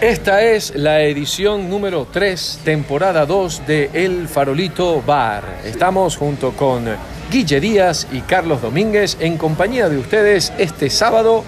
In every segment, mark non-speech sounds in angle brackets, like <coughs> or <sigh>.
Esta es la edición número 3, temporada 2 de El Farolito Bar. Estamos junto con Guille Díaz y Carlos Domínguez en compañía de ustedes este sábado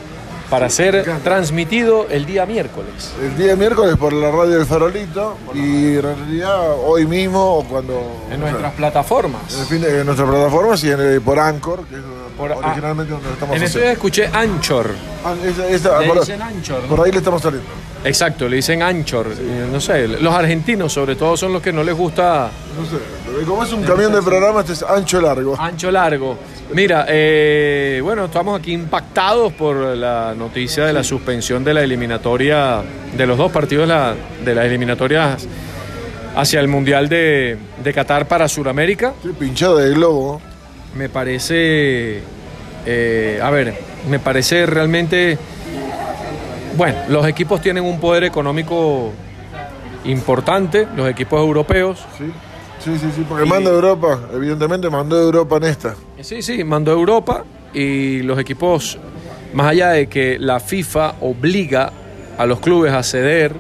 para ser transmitido el día miércoles. El día miércoles por la radio del Farolito y en realidad hoy mismo o cuando... En nuestras plataformas. En, el fin de, en nuestras plataformas y en el- por Anchor, que es Por- originalmente donde estamos En eso escuché Anchor. Ah, esa- esa- Le por, dicen Anchor, ¿no? por ahí le estamos saliendo. Exacto, le dicen Anchor. Eh, No sé, los argentinos sobre todo son los que no les gusta No sé, como es un camión de programa, este es ancho largo. Ancho largo. Mira, eh, bueno, estamos aquí impactados por la noticia de la suspensión de la eliminatoria, de los dos partidos de, la- de las eliminatorias hacia el Mundial de, de Qatar para Sudamérica. Estoy pinchado de globo. Me parece, eh, a ver, me parece realmente, bueno, los equipos tienen un poder económico importante, los equipos europeos. Sí, sí, sí, sí porque manda Europa, evidentemente mandó Europa en esta. Sí, sí, mandó Europa y los equipos, más allá de que la FIFA obliga a los clubes a ceder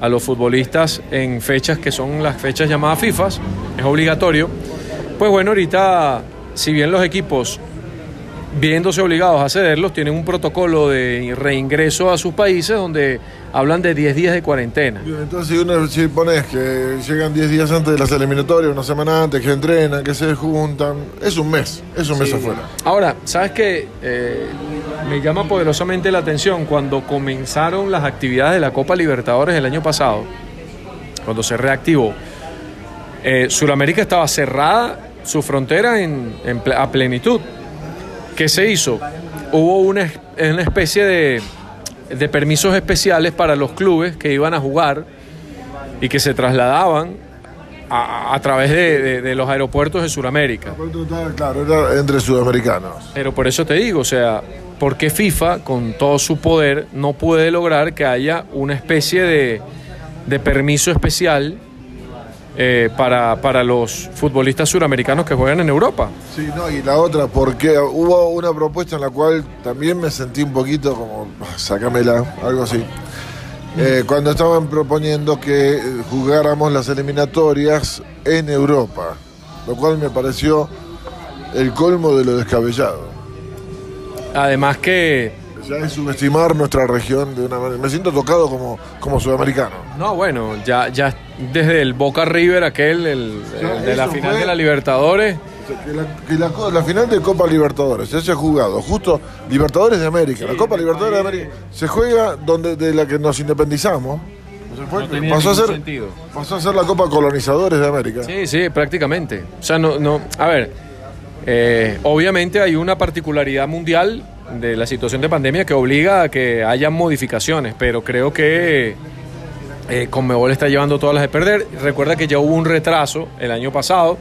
a los futbolistas en fechas que son las fechas llamadas FIFAs, es obligatorio, pues bueno, ahorita, si bien los equipos, viéndose obligados a cederlos, tienen un protocolo de reingreso a sus países donde hablan de 10 días de cuarentena. Bien, Entonces, si, uno, si pones que llegan 10 días antes de las eliminatorias, una semana antes, que entrenan, que se juntan, es un mes, es un mes afuera. Ahora, ¿sabes qué? Eh, me llama poderosamente la atención cuando comenzaron las actividades de la Copa Libertadores el año pasado, cuando se reactivó. Eh, Sudamérica estaba cerrada, su frontera en, en a plenitud. ¿Qué se hizo? Hubo una, una especie de, de permisos especiales para los clubes que iban a jugar y que se trasladaban a, a través de, de- de los aeropuertos de Sudamérica. Claro, era entre sudamericanos. Pero por eso te digo, o sea, ¿por qué FIFA, con todo su poder, no puede lograr que haya una especie de, de permiso especial eh, para, para los futbolistas suramericanos que juegan en Europa? Sí, no, y la otra, porque hubo una propuesta en la cual también me sentí un poquito como, "Ah, sácamela, algo así. Eh, cuando estaban proponiendo que jugáramos las eliminatorias en Europa, lo cual me pareció el colmo de lo descabellado. Además que, Ya es subestimar nuestra región de una manera. Me siento tocado como, como sudamericano. no, bueno, ya, ya desde el Boca River, aquel, el, Ya, el de la final fue- de la Libertadores, O sea, que, la, que la la final de Copa Libertadores se haya jugado justo Libertadores de América. la Copa Libertadores de América se juega donde de la que nos independizamos. Fue- No pasó, a ser, sentido. pasó a ser la Copa Colonizadores de América. Sí, sí, prácticamente. O sea, no, no, a ver, eh, obviamente hay una particularidad mundial de la situación de pandemia que obliga a que haya modificaciones, pero creo que eh, Conmebol está llevando todas las de perder. Recuerda que ya hubo un retraso el año pasado.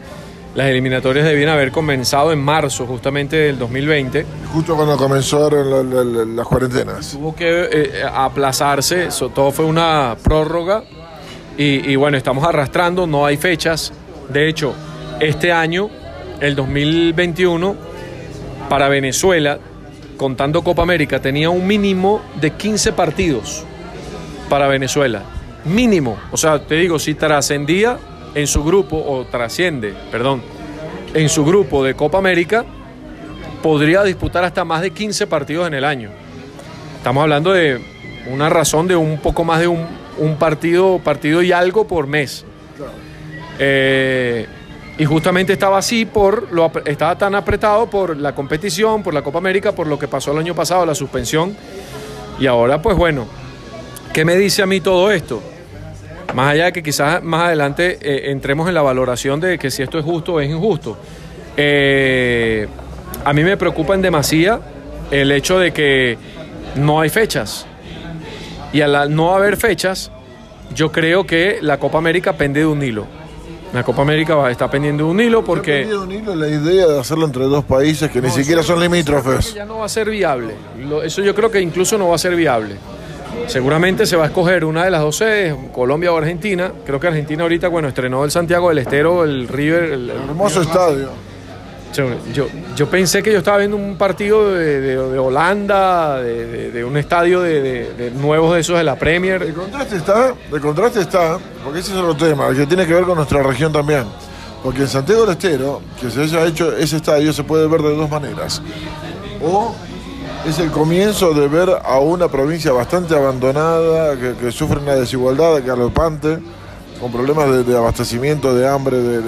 Las eliminatorias debían haber comenzado en marzo justamente del 2020. Justo cuando comenzaron la- la- la- las cuarentenas. Tuvo que eh, aplazarse, eso, todo fue una prórroga y, y bueno, estamos arrastrando, no hay fechas. De hecho, este año, el 2021, para Venezuela, contando Copa América, tenía un mínimo de 15 partidos para Venezuela. Mínimo. O sea, te digo, si trascendía en su grupo, o trasciende, perdón, en su grupo de Copa América, podría disputar hasta más de 15 partidos en el año. Estamos hablando de una razón de un poco más de un, un partido, partido y algo por mes. Eh, y justamente estaba así por lo estaba tan apretado por la competición, por la Copa América, por lo que pasó el año pasado, la suspensión. Y ahora, pues bueno, ¿qué me dice a mí todo esto? Más allá de que quizás más adelante eh, entremos en la valoración de que si esto es justo o es injusto. Eh, a mí me preocupa en demasía el hecho de que no hay fechas. Y al no haber fechas, yo creo que la Copa América pende de un hilo. La Copa América va- está pendiendo un hilo porque... Ha un hilo la idea de hacerlo entre dos países que ni siquiera son limítrofes. Ya no va a ser viable. Lo- eso yo creo que incluso no va a ser viable. Seguramente se va a escoger una de las dos sedes, Colombia o Argentina. Creo que Argentina ahorita, bueno, estrenó el Santiago del Estero, el River. el- el- Hermoso estadio. Yo, yo pensé que yo estaba viendo un partido de, de- Holanda, de, de- un estadio de, nuevos de esos de la Premier. De contraste está, de contraste está, porque ese es otro tema, que tiene que ver con nuestra región también. Porque en Santiago del Estero, que se haya hecho ese estadio, se puede ver de dos maneras. O es el comienzo de ver a una provincia bastante abandonada, que, que sufre una desigualdad galopante, con problemas de, abastecimiento, de hambre, de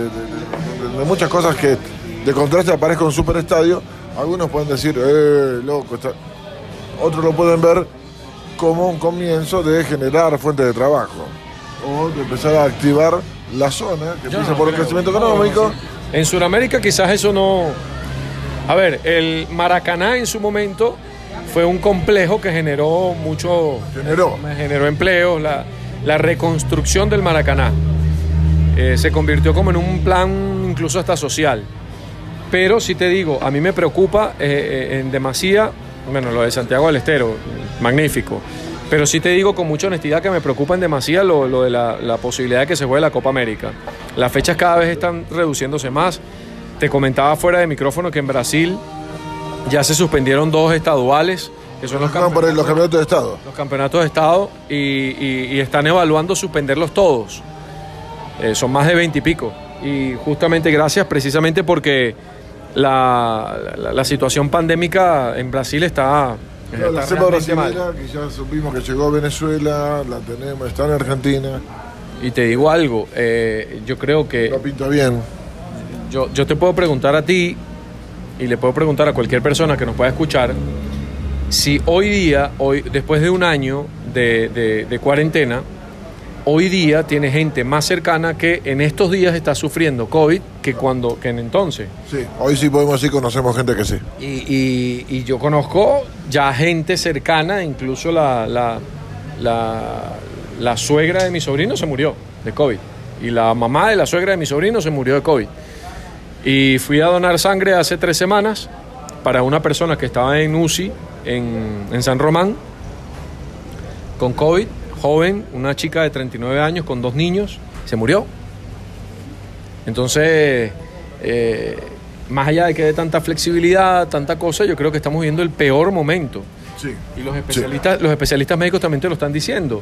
muchas cosas que de contraste aparezca un superestadio. Algunos pueden decir, eh, loco, está... otros lo pueden ver como un comienzo de generar fuentes de trabajo o de empezar a activar la zona que empieza por el crecimiento económico. En Sudamérica quizás eso no... A ver, el Maracaná en su momento fue un complejo que generó mucho... Generó. Generó empleos, la, la reconstrucción del Maracaná. Eh, se convirtió como en un plan incluso hasta social. Pero si te digo, a mí me preocupa eh, eh, en demasía, bueno, lo de Santiago del Estero, magnífico. Pero sí te digo con mucha honestidad que me preocupa en demasía lo, lo de la, la posibilidad de que se juegue la Copa América. Las fechas cada vez están reduciéndose más. Te comentaba fuera de micrófono que en Brasil ya se suspendieron dos estaduales, que son los por el- los campeonatos de Estado. los campeonatos de Estado y, y- y están evaluando suspenderlos todos. Eh, son más de 20 y pico. Y justamente gracias precisamente porque la, la- la situación pandémica en Brasil está... la está cepa realmente mal. que ya supimos que llegó a Venezuela, la tenemos, está en Argentina, Y te digo algo, eh, yo creo que... no pinta bien. Yo, yo te puedo preguntar a ti y le puedo preguntar a cualquier persona que nos pueda escuchar si hoy día, hoy, después de un año de, de- de cuarentena, hoy día tiene gente más cercana que en estos días está sufriendo COVID que cuando que en entonces. Sí, hoy sí podemos decir conocemos gente que sí. Y, y- y yo conozco ya gente cercana, incluso la, la, la- la suegra de mi sobrino se murió de COVID. Y la mamá de la suegra de mi sobrino se murió de COVID. Y fui a donar sangre hace tres semanas para una persona que estaba en UCI en, en San Román con COVID, joven, una chica de 39 años con dos niños, se murió. Entonces, eh, más allá de que de tanta flexibilidad, tanta cosa, yo creo que estamos viviendo el peor momento. Sí. Y los especialistas, los especialistas médicos también te lo están diciendo,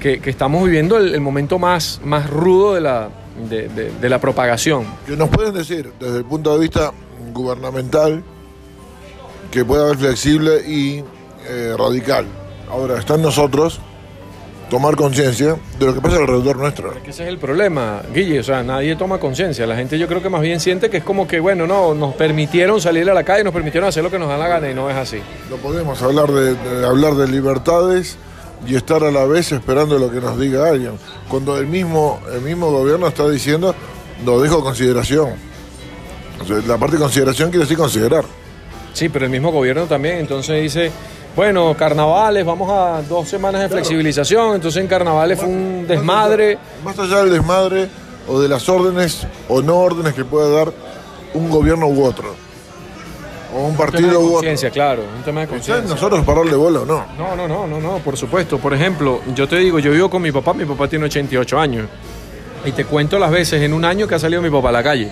que, que estamos viviendo el, el momento más, más rudo de la, de, de- de la propagación. Que nos pueden decir, desde el punto de vista gubernamental, que puede haber flexible y eh, radical. Ahora, está en nosotros tomar conciencia de lo que pasa alrededor nuestro. Que ese es el problema, Guille, o sea, nadie toma conciencia. La gente yo creo que más bien siente que es como que, bueno, no, nos permitieron salir a la calle, nos permitieron hacer lo que nos da la gana y no es así. No podemos hablar de, de hablar de libertades y estar a la vez esperando lo que nos diga alguien. Cuando el mismo, el mismo gobierno está diciendo, lo dejo a consideración. O sea, la parte de consideración quiere decir considerar. Sí, pero el mismo gobierno también, entonces dice, bueno, carnavales, vamos a dos semanas de flexibilización, entonces en carnavales fue un desmadre. Más allá del desmadre o de las órdenes o no órdenes que pueda dar un gobierno u otro. O un Un tema de partido u otro. conciencia, claro, un tema de conciencia. nosotros pararle bola o no. No, no, no, no, no, por supuesto. Por ejemplo, yo te digo, yo vivo con mi papá, mi papá tiene 88 años. Y te cuento las veces en un año que ha salido mi papá a la calle.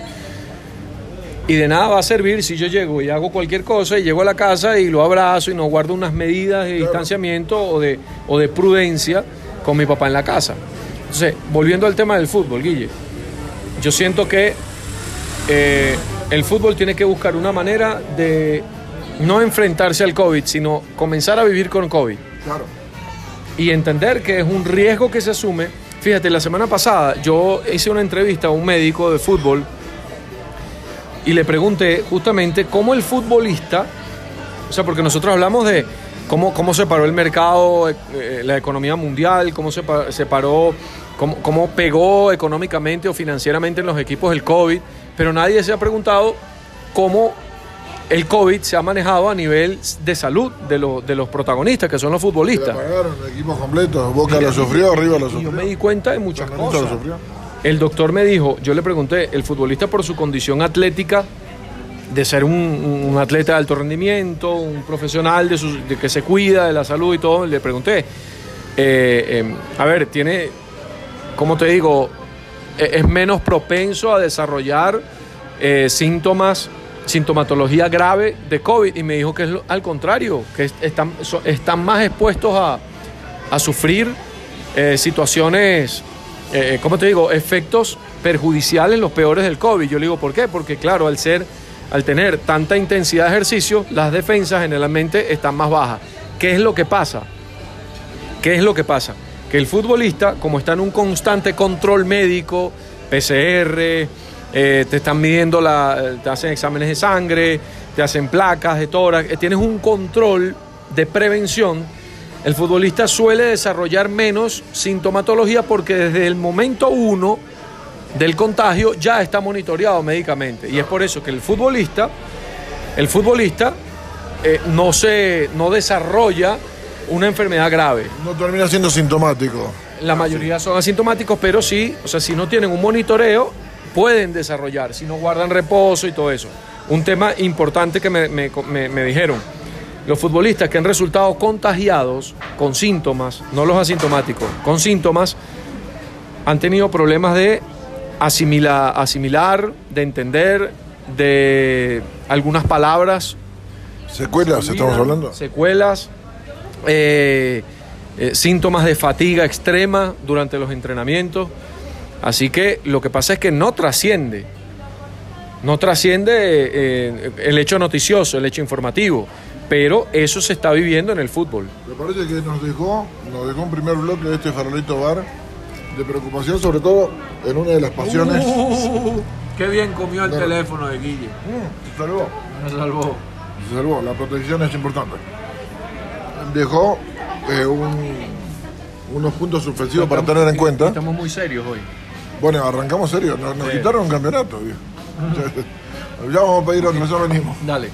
Y de nada va a servir si yo llego y hago cualquier cosa y llego a la casa y lo abrazo y no guardo unas medidas de distanciamiento o de, o de prudencia con mi papá en la casa. Entonces, volviendo al tema del fútbol, Guille, yo siento que eh, el fútbol tiene que buscar una manera de no enfrentarse al COVID, sino comenzar a vivir con COVID Claro. y entender que es un riesgo que se asume. Fíjate, la semana pasada yo hice una entrevista a un médico de fútbol y le pregunté justamente cómo el futbolista, o sea, porque nosotros hablamos de cómo, cómo se paró el mercado, eh, la economía mundial, cómo se, se paró, cómo, cómo pegó económicamente o financieramente en los equipos el COVID, pero nadie se ha preguntado cómo el COVID se ha manejado a nivel de salud de, los de los protagonistas, que son los futbolistas. pagaron equipos completos. Boca lo sufrió, arriba lo sufrió. yo me di cuenta de muchas lo cosas. sufrió. El doctor me dijo, yo le pregunté, el futbolista por su condición atlética, de ser un, atleta de alto rendimiento, un profesional de, que se cuida de la salud y todo, le pregunté, eh, eh, a ver, tiene, ¿cómo te digo? E- Es menos propenso a desarrollar eh, síntomas sintomatología grave de COVID y me dijo que es al contrario, que es- están, más expuestos a, a sufrir eh, situaciones, eh, ¿cómo te digo?, efectos perjudiciales, los peores del COVID. Yo le digo, ¿por qué? Porque claro, al ser, al tener tanta intensidad de ejercicio, las defensas generalmente están más bajas. ¿Qué es lo que pasa? ¿Qué es lo que pasa? Que el futbolista, como está en un constante control médico, PCR, eh, te están midiendo, la, te hacen exámenes de sangre, te hacen placas de tórax, eh, tienes un control de prevención, el futbolista suele desarrollar menos sintomatología porque desde el momento uno del contagio ya está monitoreado médicamente. Y es por eso que el futbolista, el futbolista eh, no, se, no desarrolla una enfermedad grave. No termina siendo sintomático. La mayoría son asintomáticos, pero sí, o sea, si no tienen un monitoreo, pueden desarrollar, si no guardan reposo y todo eso. Un tema importante que me, me- me- me dijeron, los futbolistas que han resultado contagiados con síntomas, no los asintomáticos, con síntomas, han tenido problemas de asimila- asimilar, de entender, de algunas palabras ¿Secuelas estamos hablando? Secuelas, eh, eh, síntomas de fatiga extrema durante los entrenamientos. Así que lo que pasa es que no trasciende. No trasciende eh, el hecho noticioso, el hecho informativo. Pero eso se está viviendo en el fútbol. Me parece que nos dejó, nos dejó un primer bloque de este farolito bar de preocupación, sobre todo en una de las pasiones. qué bien comió el No. teléfono de Guille. Mm, se salvó, Me salvó. se salvó. La protección es importante. Dejó eh, un- unos puntos suspensivos para tener en cuenta. Estamos muy serios hoy. Bueno, arrancamos serio, nos, nos Sí. quitaron un campeonato. viejo. <laughs> ya vamos a pedir otro, ya venimos. Dale.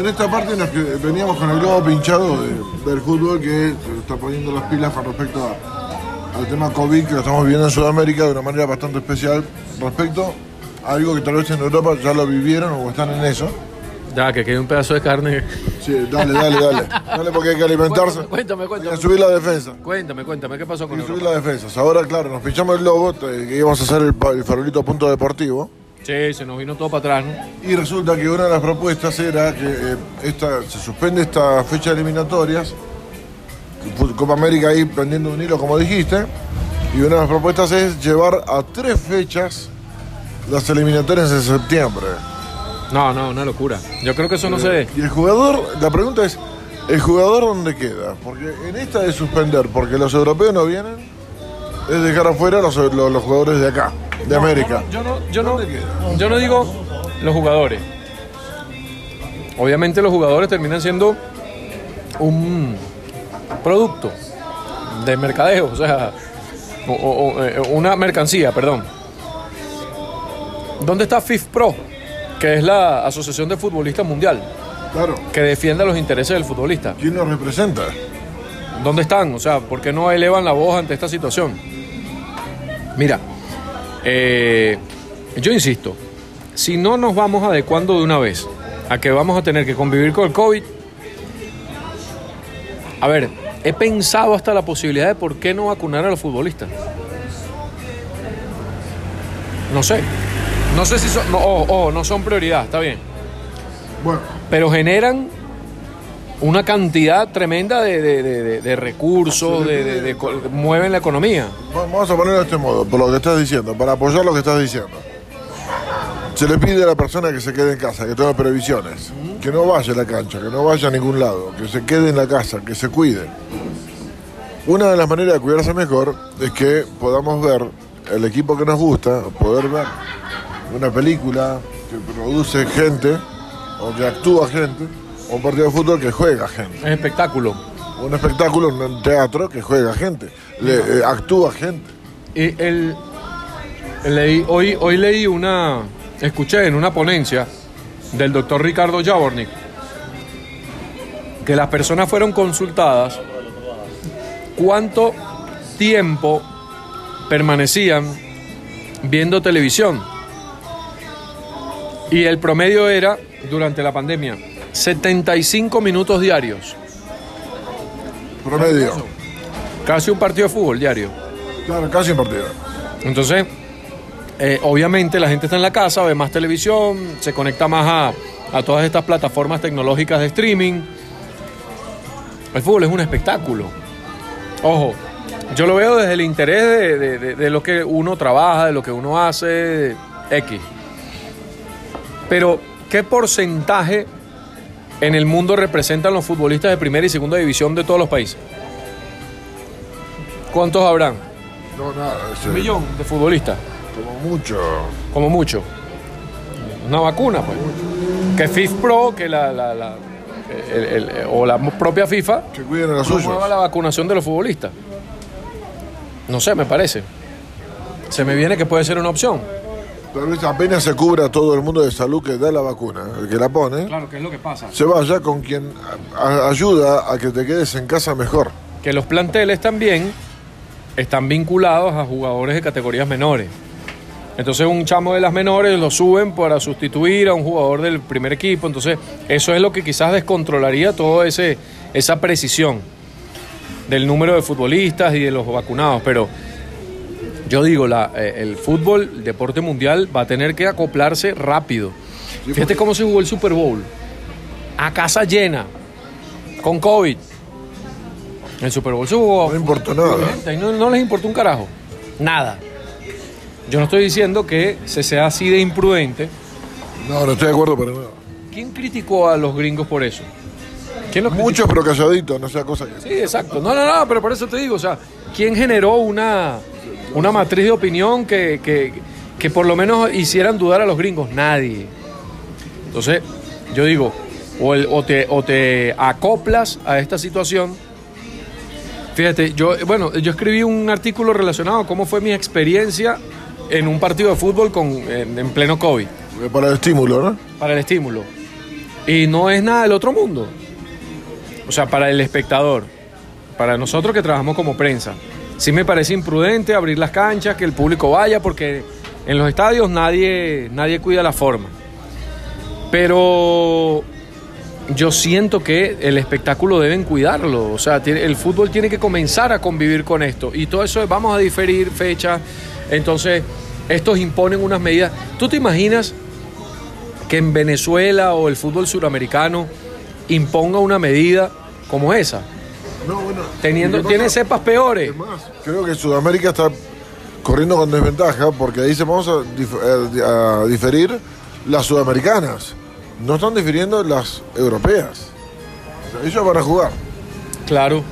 En esta parte nos que- veníamos con el globo pinchado de- del fútbol que se está poniendo las pilas con respecto a- al tema COVID que lo estamos viviendo en Sudamérica de una manera bastante especial respecto a algo que tal vez en Europa ya lo vivieron o están en eso. Ya, que quede un pedazo de carne. Sí, dale, dale, dale. <laughs> Dale porque hay que alimentarse. Cuéntame, cuéntame. Hay que subir la defensa. Cuéntame, cuéntame, ¿qué pasó Hay con que subir las defensas. Ahora, claro, nos pinchamos el globo, te- que íbamos a hacer el, el farolito punto deportivo. Sí, se nos vino todo para atrás, ¿no? Y resulta que una de las propuestas era que eh, esta, se suspende esta fecha de eliminatorias, Fu- Copa América ahí prendiendo un hilo como dijiste, y una de las propuestas es llevar a tres fechas las eliminatorias en septiembre. No, no, una locura. Yo creo que eso no se ve. Y el jugador, la pregunta es, ¿el jugador dónde queda? Porque en esta de suspender, porque los europeos no vienen, es dejar afuera los, los, los jugadores de acá, de América. Yo no, yo no, yo no digo los jugadores. Obviamente los jugadores terminan siendo un producto de mercadeo, o sea, o- o- o, eh, una mercancía, perdón. ¿Dónde está FIFPro? Que es la Asociación de Futbolistas Mundial, Claro, que defiende los intereses del futbolista. ¿quién nos representa? ¿Dónde están? O sea, ¿por qué no elevan la voz ante esta situación? Mira, eh, yo insisto, si no nos vamos adecuando de una vez a que vamos a tener que convivir con el COVID, a ver, he pensado hasta la posibilidad de por qué no vacunar a los futbolistas. No sé. No sé si son. No, ojo, ojo, no son prioridad, está bien. Bueno, Pero generan una cantidad tremenda de, de- de- de- recursos, de, mueven la economía. Va- Vamos a ponerlo de este modo, por lo que estás diciendo, para apoyar lo que estás diciendo. Se le pide a la persona que se quede en casa, que tome previsiones, que no vaya a la cancha, que no vaya a ningún lado, que se quede en la casa, que se cuide. Una de las maneras de cuidarse mejor es que podamos ver el equipo que nos gusta, poder ver una película que produce gente o que actúa gente, un partido de fútbol que juega gente. Es espectáculo. Un espectáculo, un teatro que juega gente, le, eh, actúa gente. Y el, leí, hoy, hoy leí una, escuché en una ponencia del doctor Ricardo Jabornik que las personas fueron consultadas cuánto tiempo permanecían viendo televisión. Y el promedio era, durante la pandemia, 75 minutos diarios. Promedio. Casi un partido de fútbol diario. Claro, casi un partido. Entonces, eh, obviamente la gente está en la casa, ve más televisión, se conecta más a, a todas estas plataformas tecnológicas de streaming. El fútbol es un espectáculo. Ojo, yo lo veo desde el interés de, de- de- de lo que uno trabaja, de lo que uno hace, X. Pero, ¿qué porcentaje en el mundo representan los futbolistas de primera y segunda división de todos los países? ¿Cuántos habrán? No, nada. es, Un millón de futbolistas, Como mucho. como mucho. Una vacuna, pues. Que FIFPro, que la, la- la- el- el- o la propia FIFA, Que cuiden a los suyos. promueva la vacunación de los futbolistas. No sé, me parece. Se me viene que puede ser una opción. Tal vez apenas se cubra todo el mundo de salud que da la vacuna, el que la pone, Claro, ¿qué es lo que pasa? se vaya con quien ayuda a que te quedes en casa mejor. Que los planteles también están vinculados a jugadores de categorías menores. Entonces un chamo de las menores lo suben para sustituir a un jugador del primer equipo. Entonces eso es lo que quizás descontrolaría toda esa precisión del número de futbolistas y de los vacunados. Pero yo digo, la, eh, el fútbol, el deporte mundial, va a tener que acoplarse rápido. Fíjate cómo se jugó el Super Bowl. A casa llena, con COVID. El Super Bowl se jugó. No importa nada. No, no les importó un carajo. Nada. Yo no estoy diciendo que se sea así de imprudente. No, no estoy de acuerdo para nada. ¿Quién criticó a los gringos por eso? ¿Quién los? Muchos pero calladitos, no sea cosa que... Sí, exacto. No, no, no, pero por eso te digo, o sea, ¿quién generó una, una matriz de opinión que, que, que por lo menos hicieran dudar a los gringos? Nadie. Entonces, yo digo, o, el- o te, o te acoplas a esta situación. Fíjate, yo, bueno, yo escribí un artículo relacionado a cómo fue mi experiencia en un partido de fútbol con, en, en pleno COVID Para el estímulo, ¿no? para el estímulo. Y no es nada del otro mundo. O sea, para el espectador, para nosotros que trabajamos como prensa, sí me parece imprudente abrir las canchas, que el público vaya, porque en los estadios nadie, nadie cuida la forma. Pero yo siento que el espectáculo deben cuidarlo. O sea, el fútbol tiene que comenzar a convivir con esto. Y todo eso, vamos a diferir fechas. Entonces, estos imponen unas medidas. ¿Tú te imaginas que en Venezuela o el fútbol suramericano imponga una medida como esa? No, bueno. Teniendo, tiene pasa- cepas peores. es más, creo que Sudamérica está corriendo con desventaja porque ahí se vamos a, dif- a diferir las sudamericanas. No están difiriendo las europeas. O sea, ellos van a jugar. Claro.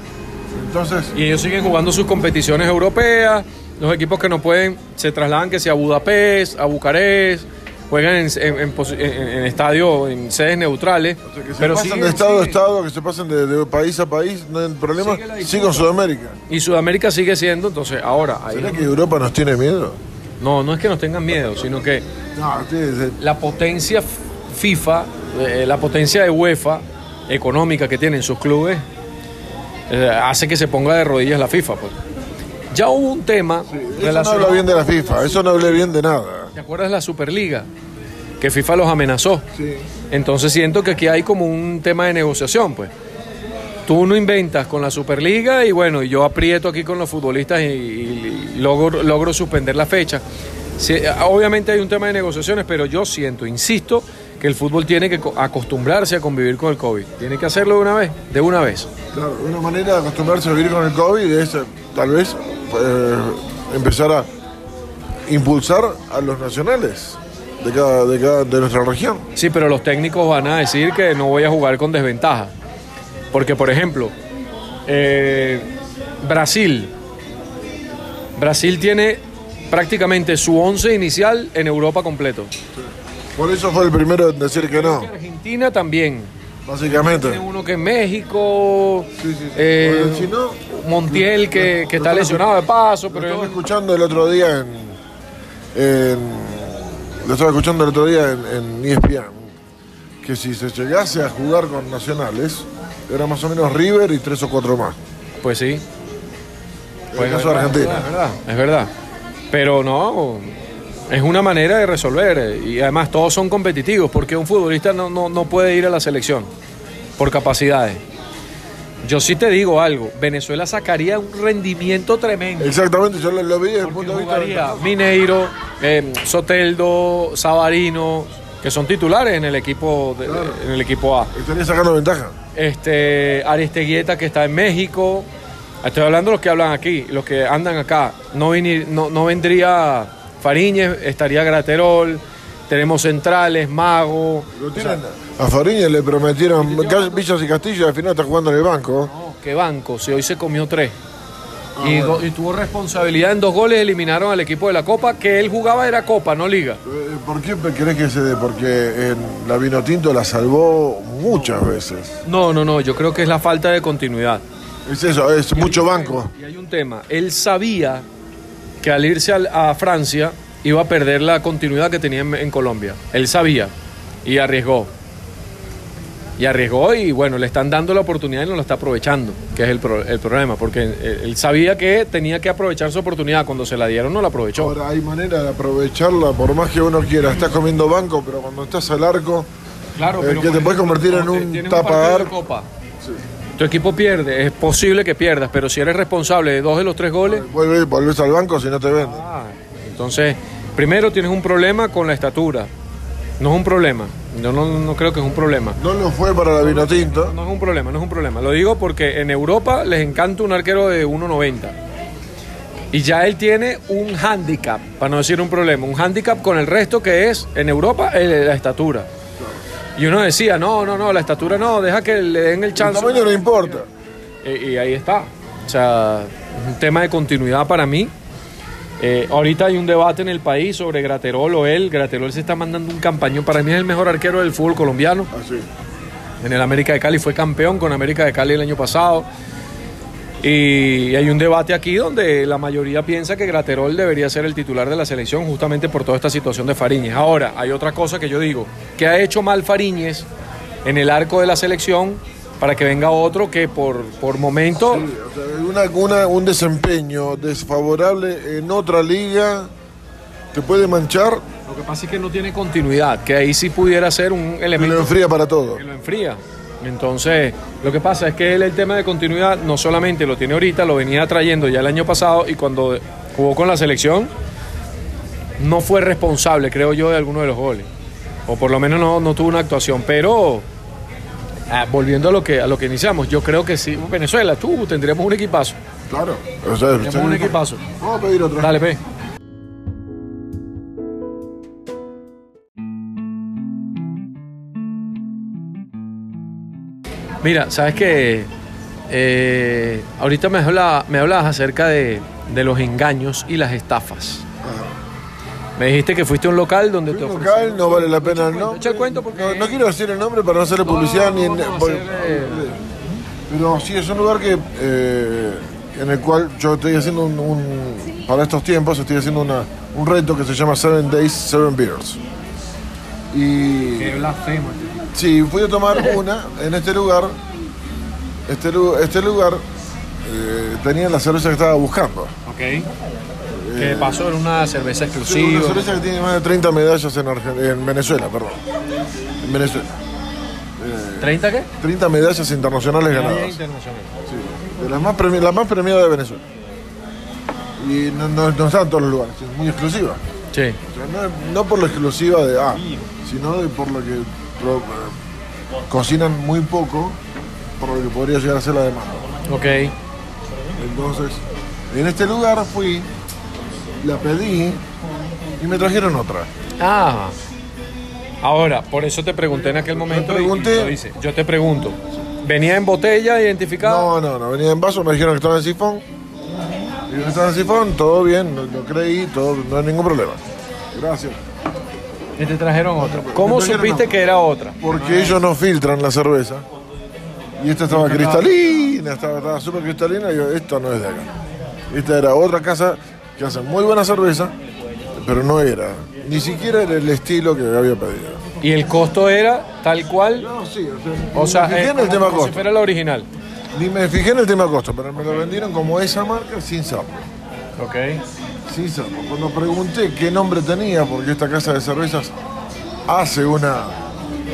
Entonces, Y ellos siguen jugando sus competiciones europeas. Los equipos que no pueden se trasladan que sea a Budapest, a Bucarest, juegan en, en, en en- en estadio, en sedes neutrales. que se pero siguen- de estado a estado, que se pasen de, de país a país, no hay problema. Sigue. Sí con Sudamérica. Y Sudamérica sigue siendo, entonces, ahora. ahí- ¿Será que Europa nos tiene miedo? no, no es que nos tengan miedo, sino que No, sí, sí. la potencia FIFA, eh, la potencia de UEFA económica que tienen sus clubes, eh, hace que se ponga de rodillas la FIFA. Pues. Ya hubo un tema Eso no habla bien de la FIFA, eso no habla bien de nada. ¿Te acuerdas de la Superliga? Que FIFA los amenazó. Sí. Entonces siento que aquí hay como un tema de negociación, pues. Tú no inventas con la Superliga y bueno, y yo aprieto aquí con los futbolistas y, y- logro, logro suspender la fecha. Sí, obviamente hay un tema de negociaciones, pero yo siento, insisto, que el fútbol tiene que co- acostumbrarse a convivir con el COVID. Tiene que hacerlo de una vez, de una vez. Claro, una manera de acostumbrarse a vivir con el COVID es eh, tal vez eh, empezar a impulsar a los nacionales de cada, de cada de nuestra región. Sí, pero los técnicos van a decir que no voy a jugar con desventaja. Porque, por ejemplo, eh, Brasil. Brasil tiene prácticamente su once inicial en Europa completo. Por eso fue el primero en decir que no, Argentina también. básicamente. Tiene uno que es México. Sí, sí, eh, Bueno, si no, Montiel que, que está lesionado de paso, Lo pero estaba escuchando el otro día en, en- lo estaba escuchando el otro día en, en ESPN que si se llegase a jugar con nacionales era más o menos River y tres o cuatro más. pues sí. En el caso de es Argentina. verdad, Es verdad, es verdad. Pero no, es una manera de resolver. Y además todos son competitivos, porque un futbolista no, no, no puede ir a la selección por capacidades. Yo sí te digo algo, Venezuela sacaría un rendimiento tremendo. Exactamente, yo lo, lo vi desde el punto de vista Mineiro, eh, Soteldo, Sabarino, que son titulares en el equipo de- Claro. en el equipo A. Estaría sacando ventaja. Este Aristeguieta que está en México. Estoy hablando de los que hablan aquí, los que andan acá. No, vini- no, no vendría Fariñez, estaría Graterol. Tenemos centrales, Mago. Lo tienen- a Fariña le prometieron Villas y Castillo y al final está jugando en el banco. No, qué banco, si hoy se comió tres. Ah, y, bueno. do- y tuvo responsabilidad en dos goles, eliminaron al equipo de la Copa, que él jugaba era Copa, no Liga. Eh, ¿Por qué crees que se dé? Porque en la Vinotinto la salvó muchas veces. No, no, no, yo creo que es la falta de continuidad. Es eso, es mucho banco. Y hay un tema, él sabía que al irse a Francia iba a perder la continuidad que tenía en, en Colombia. Él sabía y arriesgó. Y arriesgó y bueno, le están dando la oportunidad y no lo está aprovechando, que es el, pro- el problema, porque él, él sabía que tenía que aprovechar su oportunidad, cuando se la dieron no la aprovechó. Ahora hay manera de aprovecharla por más que uno quiera. Estás comiendo banco, pero cuando estás al arco, Claro, Eh, que te puedes convertir en un tienes tapa partido de arco. copa, Tu equipo pierde, es posible que pierdas, pero si eres responsable de dos de los tres goles, vuelves, volvés al banco si no te venden. Ah, entonces, primero tienes un problema con la estatura. No es un problema. Yo no, no creo que es un problema. No lo fue para la Vinotinto. No es un problema, no es un problema. Lo digo porque en Europa les encanta un arquero de 1.90. Y ya él tiene un handicap, para no decir un problema, un handicap con el resto que es en Europa el- la estatura. Y uno decía, no, no, no, la estatura no, deja que le den el El chance. tamaño no importa. Y, y ahí está. O sea, es un tema de continuidad para mí. Eh, ahorita hay un debate en el país sobre Graterol o él. Graterol se está mandando un campañón. Para mí es el mejor arquero del fútbol colombiano. Así. En el América de Cali fue campeón con América de Cali el año pasado. Y hay un debate aquí donde la mayoría piensa que Graterol debería ser el titular de la selección justamente por toda esta situación de Fariñez. Ahora, hay otra cosa que yo digo, que ha hecho mal Fariñez en el arco de la selección para que venga otro que por, por momento... Sí, o sea, una- una- un desempeño desfavorable en otra liga te puede manchar Lo que pasa es que no tiene continuidad, que ahí sí pudiera ser un y lo elemento enfría para todo. que lo enfría. Entonces, lo que pasa es que él el tema de continuidad no solamente lo tiene ahorita, lo venía trayendo ya el año pasado y cuando jugó con la selección no fue responsable, creo yo, de alguno de los goles. O por lo menos no, no tuvo una actuación. Pero ah, volviendo a lo que a lo que iniciamos, yo creo que sí, Venezuela, tú tendríamos un equipazo. Claro. O sea, Tendríamos un equipazo. Vamos a pedir otro. Dale, pe. Mira, sabes que ahorita me, habla, me hablabas acerca de, de los engaños y las estafas. Me dijiste que fuiste a un local donde te Un ofrecieron- local no vale la pena el cuento, nombre. echa el cuento porque- no, no quiero decir el nombre para no hacerle publicidad no, ni vamos a por- pero sí es un lugar que eh, en el cual yo estoy haciendo un, un- para estos tiempos estoy haciendo una, un reto que se llama Seven Days Seven Beers y Qué blasfemo. sí fui a tomar una en este lugar este, lu- este lugar eh, tenía la cerveza que estaba buscando Ok. Que pasó era una cerveza Sí, exclusiva. una cerveza que tiene más de 30 medallas en, Argen- en Venezuela perdón en Venezuela ¿30 qué? 30 medallas internacionales ganadas. internacional. Sí, de las más, la más premiada de Venezuela. Y no, no, no está en todos los lugares, es muy exclusiva. Sí. O sea, no, no por la exclusiva de A, sino de por lo que pro- eh, cocinan muy poco, por lo que podría llegar a ser la demanda. Ok. Entonces, en este lugar fui, la pedí y me trajeron otra. Ah. Ahora, por eso te pregunté en aquel momento. y- y pregunté- lo hice. Yo te pregunto. ¿Venía en botella identificada? No, no, no, venía en vaso, me dijeron que estaba en sifón. Y estaba en sifón, todo bien, lo, lo creí, todo, no hay ningún problema. Gracias. Y te trajeron otra. ¿Cómo supiste otra. que era otra? Porque ellos no filtran la cerveza. Y esta estaba cristalina, estaba estaba súper cristalina. Y yo, esto no es de acá. Esta era otra casa que hace muy buena cerveza, pero no era. Ni siquiera era el estilo que había pedido. Y el costo era tal cual. No, sí, O sea, me fijé eh, en el como- tema como si costo. fuera la original. Ni me fijé en el tema costo, pero me lo vendieron como esa marca sin sabor. Ok. Sin sabor. Cuando pregunté qué nombre tenía, porque esta casa de cervezas hace una.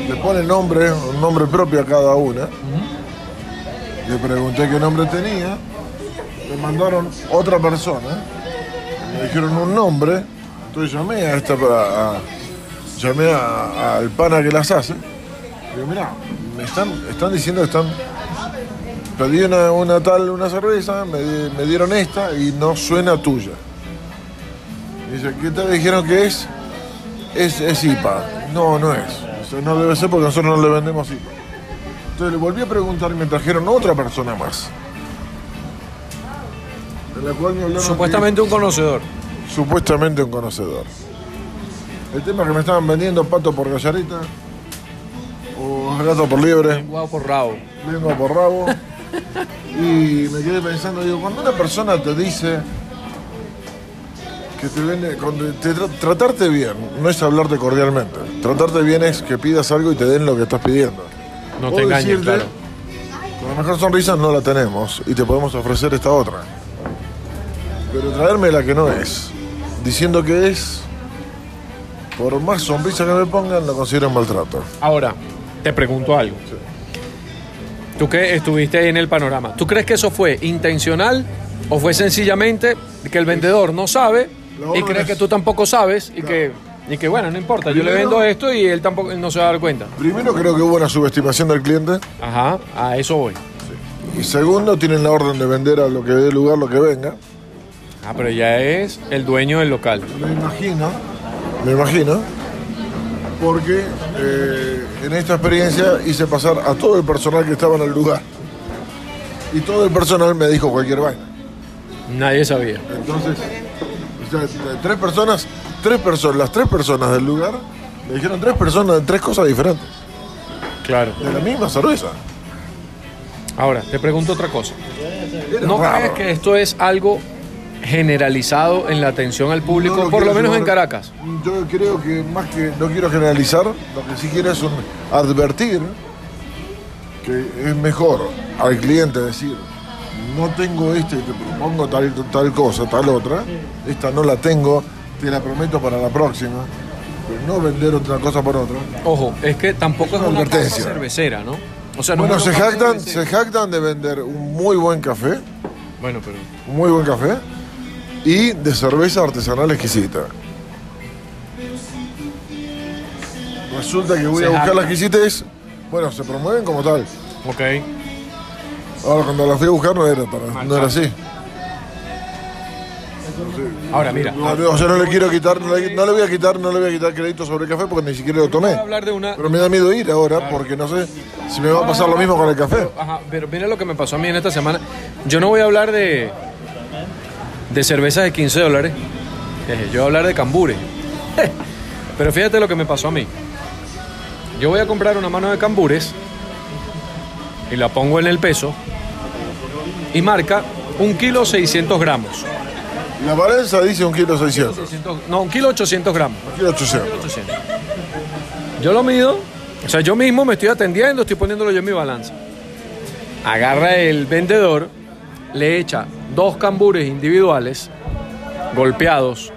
le pone nombre, un nombre propio a cada una. le pregunté qué nombre tenía, me mandaron otra persona, me dijeron un nombre, entonces llamé a esta a- a- llamé al pana que las hace. Digo, mira, me están, están diciendo que están. Pedí una, una tal, una cerveza, me, di- me dieron esta y no suena tuya. Dice, ¿qué te dijeron que es? Es, es IPA. No, no es. No debe ser porque nosotros no le vendemos IPA. Entonces le volví a preguntar y me trajeron otra persona más. La cual me Supuestamente un conocedor. supuestamente un conocedor. El tema es que me estaban vendiendo pato por gallarita o gato por liebre, Guau por rabo. lengua por rabo. Y me quedé pensando, digo, cuando una persona te dice que te vende, cuando te tra- tratarte bien, no es hablarte cordialmente. Tratarte bien es que pidas algo y te den lo que estás pidiendo. No O te engañes, claro. Con la mejor sonrisa no la tenemos y te podemos ofrecer esta otra. Pero traerme la que no es, diciendo que es, por más sonrisa que me pongan, lo considero un maltrato. Ahora, te pregunto algo. Tú que estuviste ahí en el panorama, ¿tú crees que eso fue intencional o fue sencillamente que el vendedor no sabe La y cree que tú tampoco sabes y que, y que bueno, no importa, yo le vendo esto y él tampoco él no se va a dar cuenta? Primero creo que hubo una subestimación del cliente Ajá, a eso voy. y segundo tienen la orden de vender a lo que dé lugar, lo que venga. Ah, pero ya es el dueño del local. Me imagino, me imagino, porque eh, en esta experiencia hice pasar a todo el personal que estaba en el lugar. Y todo el personal me dijo cualquier vaina. Nadie sabía. Entonces, o sea, tres personas, tres personas, las tres personas del lugar me dijeron tres personas, tres cosas diferentes, Claro. de la misma cerveza. Ahora, te pregunto otra cosa. Era ¿No raro. crees que esto es algo generalizado en la atención al público, No lo por lo menos en Caracas? Yo creo que más que no quiero generalizar, lo que sí quiero es un- advertir que es mejor al cliente decir, no tengo este, te propongo tal, tal cosa, tal otra, esta no la tengo, te la prometo para la próxima, pero no vender otra cosa por otra. Ojo, es que tampoco es Una una casa cervecera, ¿no? O sea, no Bueno, se jactan, cervecera. se jactan de vender un muy buen café, Bueno, pero un muy buen café, y de cerveza artesanal exquisita. Resulta que voy a buscar jactan. la exquisitez, bueno, se promueven como tal. ok. Ahora cuando la fui a buscar no era, para, no era así. Ahora mira, No, no, o sea, no le quiero quitar, no le, no le voy a quitar, no le voy a quitar crédito sobre el café porque ni siquiera lo tomé. voy a hablar de una Pero me da miedo ir ahora porque no sé si me va a pasar lo mismo con el café. Ajá, pero mira lo que me pasó a mí en esta semana. Yo no voy a hablar de de cervezas de 15 dólares. Yo voy a hablar de cambure. Pero fíjate lo que me pasó a mí. Yo voy a comprar una mano de cambures y la pongo en el peso y marca un kilo 600 gramos. La balanza dice un kilo 600, 600 no, un kilo 800 gramos. un kilo 800. 800. Yo lo mido, o sea, yo mismo me estoy atendiendo, estoy poniéndolo yo en mi balanza. Agarra el vendedor, le echa dos cambures individuales, golpeados,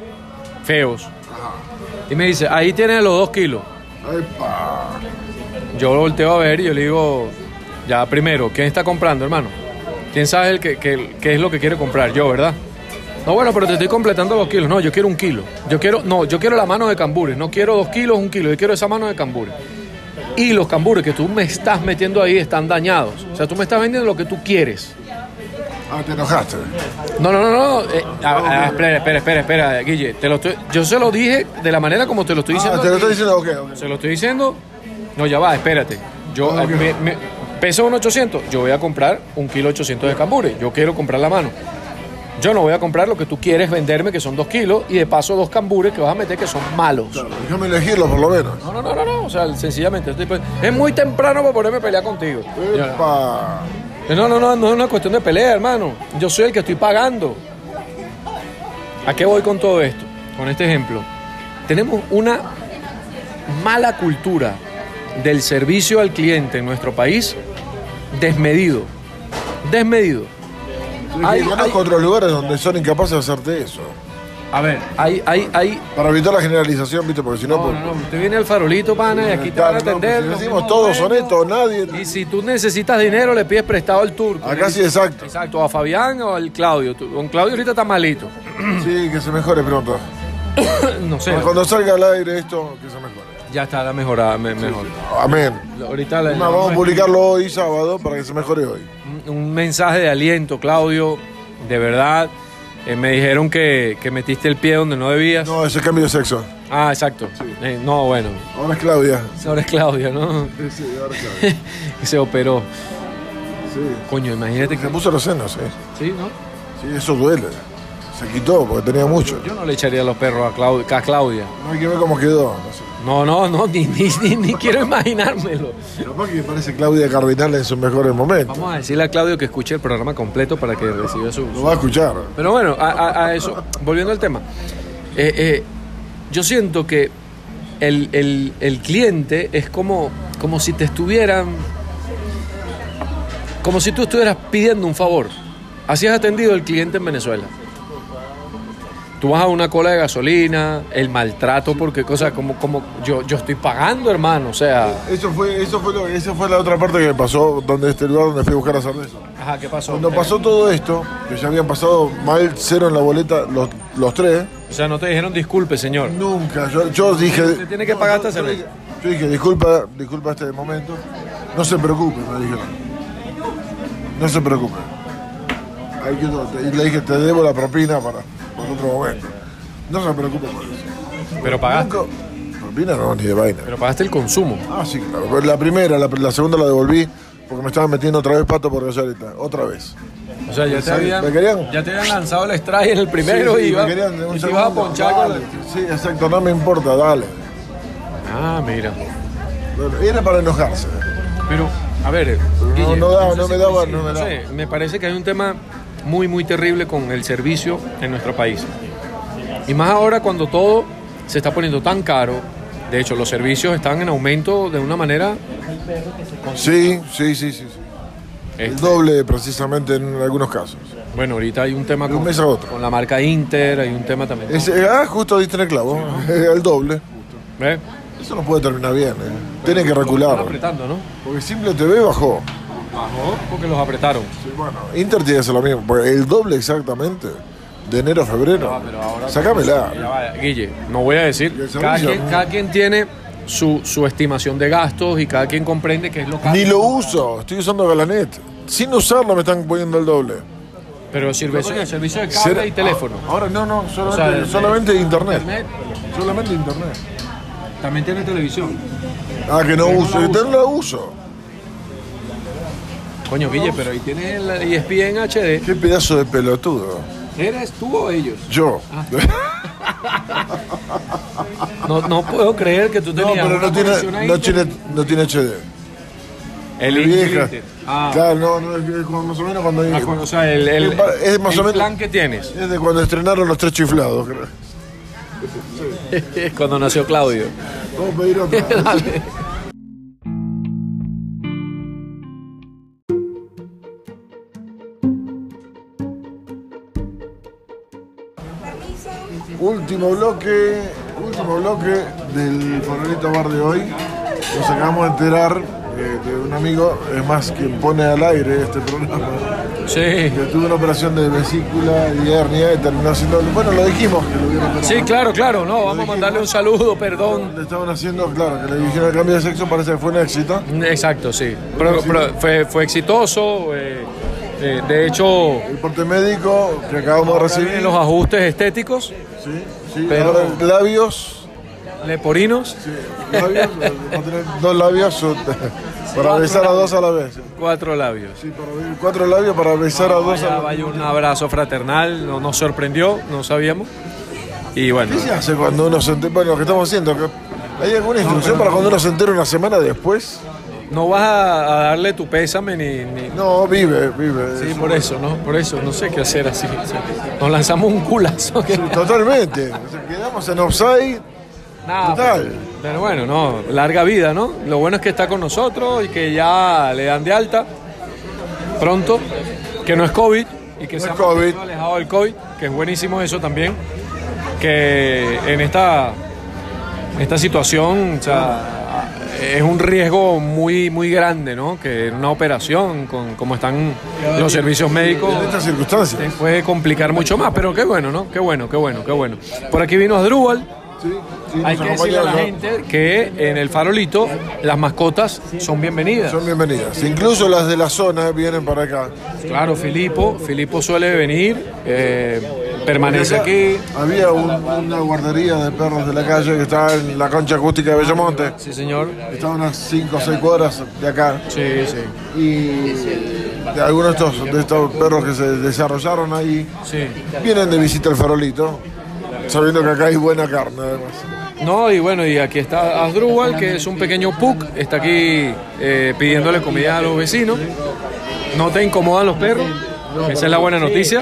feos, y me dice, ahí tienes los dos kilos. ¡Epa! Yo lo volteo a ver y yo le digo, ya primero, ¿quién está comprando, hermano? ¿Quién sabe el que, que- qué es lo que quiere comprar? Yo, ¿verdad? No, bueno, pero te estoy completando los kilos. No, yo quiero un kilo. Yo quiero, no, yo quiero la mano de cambures. No quiero dos kilos, un kilo. Yo quiero esa mano de cambures. Y los cambures que tú me estás metiendo ahí están dañados. O sea, tú me estás vendiendo lo que tú quieres. Ah, te enojaste. No, no, no, no. eh, ah, espera, espera, espera, espera, Guille. Te lo estoy, yo se lo dije de la manera como te lo estoy diciendo. Ah, te lo estoy diciendo, ok, ok. Se lo estoy diciendo. No, ya va, espérate. Yo Ah, ok. eh, me, me- pesa un 800. Yo voy a comprar un kilo 800 de cambures. Yo quiero comprar la mano. Yo no voy a comprar lo que tú quieres venderme, que son dos kilos, y de paso dos cambures que vas a meter que son malos. Claro, déjame elegirlo por lo menos. No, no, no, no, no. O sea, sencillamente. estoy pe- es muy temprano para ponerme a pelear contigo. Ya. ¡Epa! No, no, no, no es una cuestión de pelea, hermano. Yo soy el que estoy pagando. ¿A qué voy con todo esto? Con este ejemplo. Tenemos una mala cultura del servicio al cliente en nuestro país desmedido. Desmedido. Hay- Hay, otros lugares donde son incapaces de hacerte eso. A ver, hay, hay, hay. Para evitar la generalización, ¿viste? Porque si no. No, pues- no, no. Usted viene al farolito, pana, y aquí te van a no, atender. pues si los decimos todos dueños. honestos, nadie. Y si tú necesitas dinero, le pides prestado al turco. Acá sí, exacto. Exacto, a Fabián o al Claudio. Con Claudio ahorita está malito. <coughs> Sí, que se mejore pronto. <coughs> no sé. Cuando salga al aire esto, que se mejore. Ya está la mejorada, me- mejor. Amén. Ahorita le- Una, vamos a publicarlo hoy, sábado, para que se mejore hoy. un, un mensaje de aliento, Claudio. De verdad. Eh, me dijeron que, que metiste el pie donde no debías. No, ese cambio de sexo. Ah, exacto. Eh, no, bueno. Ahora es Claudia. Ahora es Claudia, ¿no? Sí, sí, ahora es Claudia. <laughs> se operó. Sí. Coño, imagínate Se que. puso los senos, sí. Sí, ¿no? Sí, eso duele. Se quitó porque tenía mucho. Yo no le echaría los perros a, Clau- a Claudia. No hay que ver cómo quedó. No sé. No, no, no, ni, ni, ni, ni quiero imaginármelo. Capaz que parece Claudia Cardinal en sus mejores momentos. Vamos a decirle a Claudio que escuche el programa completo para que reciba su. Lo va a escuchar. Pero bueno, a, a- a eso, volviendo al tema. Eh, eh, yo siento que el, el- el cliente es como, como si te estuvieran. Como si tú estuvieras pidiendo un favor. Así has atendido el cliente en Venezuela. Tú vas a una cola de gasolina, el maltrato, porque cosa como, como yo, yo estoy pagando, hermano. O sea, Eso fue, eso fue lo, esa fue la otra parte que me pasó donde este lugar donde fui a buscar la cerveza. ajá, ¿qué pasó? Cuando pasó todo esto, que ya habían pasado mal cero en la boleta los, los tres, O sea, no te dijeron disculpe, señor. nunca. Yo, yo dije. Usted tiene que pagar esta cerveza. Yo dije, disculpa, disculpa este momento. No se preocupe, me dijeron. No se preocupe. Ahí le dije, te debo la propina para, otro momento. No se preocupe por eso. Pero pagaste. Nunca- Propina no, ni de vaina. Pero pagaste el consumo. Ah, sí, claro. Pero La primera, la, la segunda la devolví porque me estaban metiendo otra vez pato por gallareta. Otra vez. O sea, ya te, habían, ¿me querían? ya te habían lanzado el strike en el primero Sí, sí, y, iba, me querían y te ibas a ponchar con. Sí, exacto, no me importa, dale. Ah, mira. Era para enojarse. Pero, a ver, no Guille, daba, no si me daba, no me daba. sé, me parece que hay un tema muy, muy terrible con el servicio en nuestro país. Y más ahora cuando todo se está poniendo tan caro. De hecho, los servicios están en aumento de una manera... Sí, sí, sí, sí. sí. El este, doble precisamente en algunos casos. bueno, ahorita hay un tema De un con, con la marca Inter, hay un tema también. con- ah, justo diste en el clavo. <laughs> El doble. ¿Ve? Eso no puede terminar bien. ¿eh? Tiene que recular. apretando, ¿no? Porque Simple TV bajó. Bajó porque los apretaron. Sí, bueno, Inter tiene que hacer lo mismo. El doble exactamente. De enero a febrero. Ah, pero ahora- Sácamela. Ya va, Guille, no voy a decir. ¿Y el Cada quien, cada quien tiene su, su estimación de gastos y cada quien comprende que es lo caro. Ni lo uso. Estoy usando Galanet. Sin usarlo me están poniendo el doble. Pero servicio, el servicio de cable Será- y teléfono. Ahora no, no, solamente, O sea, de- solamente de- internet. internet. Solamente internet. También tiene televisión. Ah, que no Pero no uso. no la uso. Coño, Guille, pero ahí tienes el ESPN HD. Qué pedazo de pelotudo. ¿Eres tú o ellos? Yo. No, no puedo creer que tú No, tenías pero una no tiene, no tiene, no tiene HD. El Mi vieja. Ah, Claro, no, no, es más o menos cuando ah, o sea, el, el, Es pa- es más el o menos- plan que tienes. Es de cuando estrenaron los tres chiflados. creo. <laughs> Cuando nació Claudio. Vamos a pedir otra. <laughs> Dale. Último bloque, último bloque del Farolito Bar de hoy. Nos acabamos de enterar eh, de un amigo, es más, quien pone al aire este programa, Sí. que tuvo una operación de vesícula y hernia y terminó haciendo. Bueno, lo dijimos que lo. Sí, claro, claro, no, vamos a mandarle un saludo, perdón. Le estaban haciendo, claro, que le dijeron el cambio de sexo, parece que fue un éxito. Exacto, sí. Pero, pero fue, fue exitoso. eh, eh, de hecho, El porte médico que acabamos de recibir. los ajustes estéticos, Sí, sí. Pero- Ahora, labios. leporinos, Sí, labios. tener dos labios eh, para besar a dos a la vez. cuatro labios. Sí, para, cuatro labios para besar a dos Vaya, a la vez. vaya un abrazo fraternal, no, nos sorprendió, no sabíamos. Y bueno, ¿Qué se hace cuando uno se entera? Bueno, lo que estamos haciendo. ¿Hay alguna instrucción para cuando uno se entera una semana después? No vas a, a darle tu pésame ni... ni- No, vive, vive. Sí, por eso, ¿no? Por eso, no sé qué hacer así. o sea, nos lanzamos un culazo. que- Totalmente. Quedamos en offside. Nada, Total. Pero, pero bueno, no, larga vida, ¿no? Lo bueno es que está con nosotros y que ya le dan de alta pronto, que no es COVID y que No se es ha COVID. alejado del COVID, que es buenísimo eso también. que en esta, esta situación, o sea, es un riesgo muy, muy grande, ¿no? Que en una operación, con como están los servicios médicos, En estas circunstancias. se puede complicar mucho más, pero qué bueno, ¿no? Qué bueno, qué bueno, qué bueno. Por aquí vino Asdrúbal. Sí, sí, Hay que decirle a la gente que en el farolito las mascotas son bienvenidas. Son bienvenidas. Incluso las de la zona vienen para acá. Claro, Filipo, Filipo suele venir, eh, permanece aquí. Había un- una guardería de perros de la calle que estaba en la concha acústica de Bellamonte. Sí, señor. Estaba unas 5 o 6 cuadras de acá. Sí, sí. Y de algunos de estos, de estos perros que se desarrollaron ahí Sí. vienen de visita al farolito, sabiendo que acá hay buena carne además. No, y bueno, y aquí está Asdrúbal, que es un pequeño pug, está aquí eh, pidiéndole comida a los vecinos. No te incomodan los perros, esa es la buena noticia.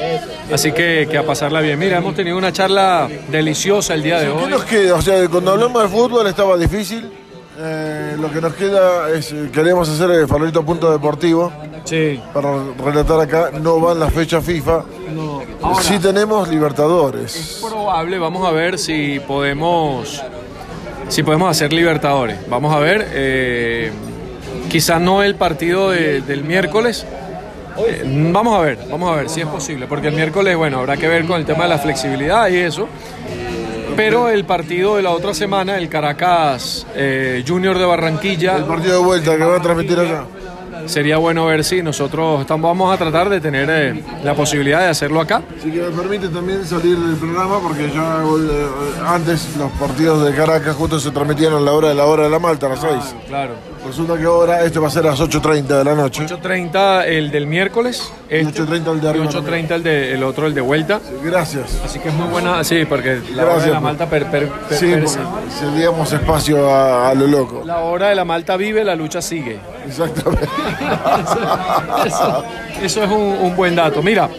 Así que, que a pasarla bien. Mira, hemos tenido una charla deliciosa el día de ¿Qué hoy. nos queda? O sea, cuando hablamos de fútbol estaba difícil. Eh, lo que nos queda es, eh, queremos hacer el farolito punto deportivo Sí. para relatar acá. No van las fechas FIFA. Ahora, Sí tenemos Libertadores. probable, vamos a ver si podemos si podemos hacer Libertadores. Vamos a ver, eh, quizás no el partido de- del miércoles. Eh, vamos a ver, vamos a ver si es posible, porque el miércoles, bueno, habrá que ver con el tema de la flexibilidad y eso. Pero el partido de la otra semana, el Caracas eh, Junior de Barranquilla, El partido de vuelta que van a transmitir allá. Sería bueno ver si nosotros estamos, vamos a tratar de tener eh, la posibilidad de hacerlo acá. Así que me permite también salir del programa porque ya eh, antes los partidos de Caracas justo se transmitían a la hora de la hora de la Malta, a las 6. Claro. Resulta que ahora este va a ser a las 8.30 de la noche. 8.30 el del miércoles. este, 8.30 el de arriba 8.30 el, de, el otro, el de vuelta. Gracias. Así que es muy buena, sí, porque la hora de la pues. Malta per- per- per- Sí, cedíamos espacio a, a lo loco. la hora de la Malta vive, la lucha sigue. Exactamente. <laughs> Eso, eso es un, un buen dato. Mira,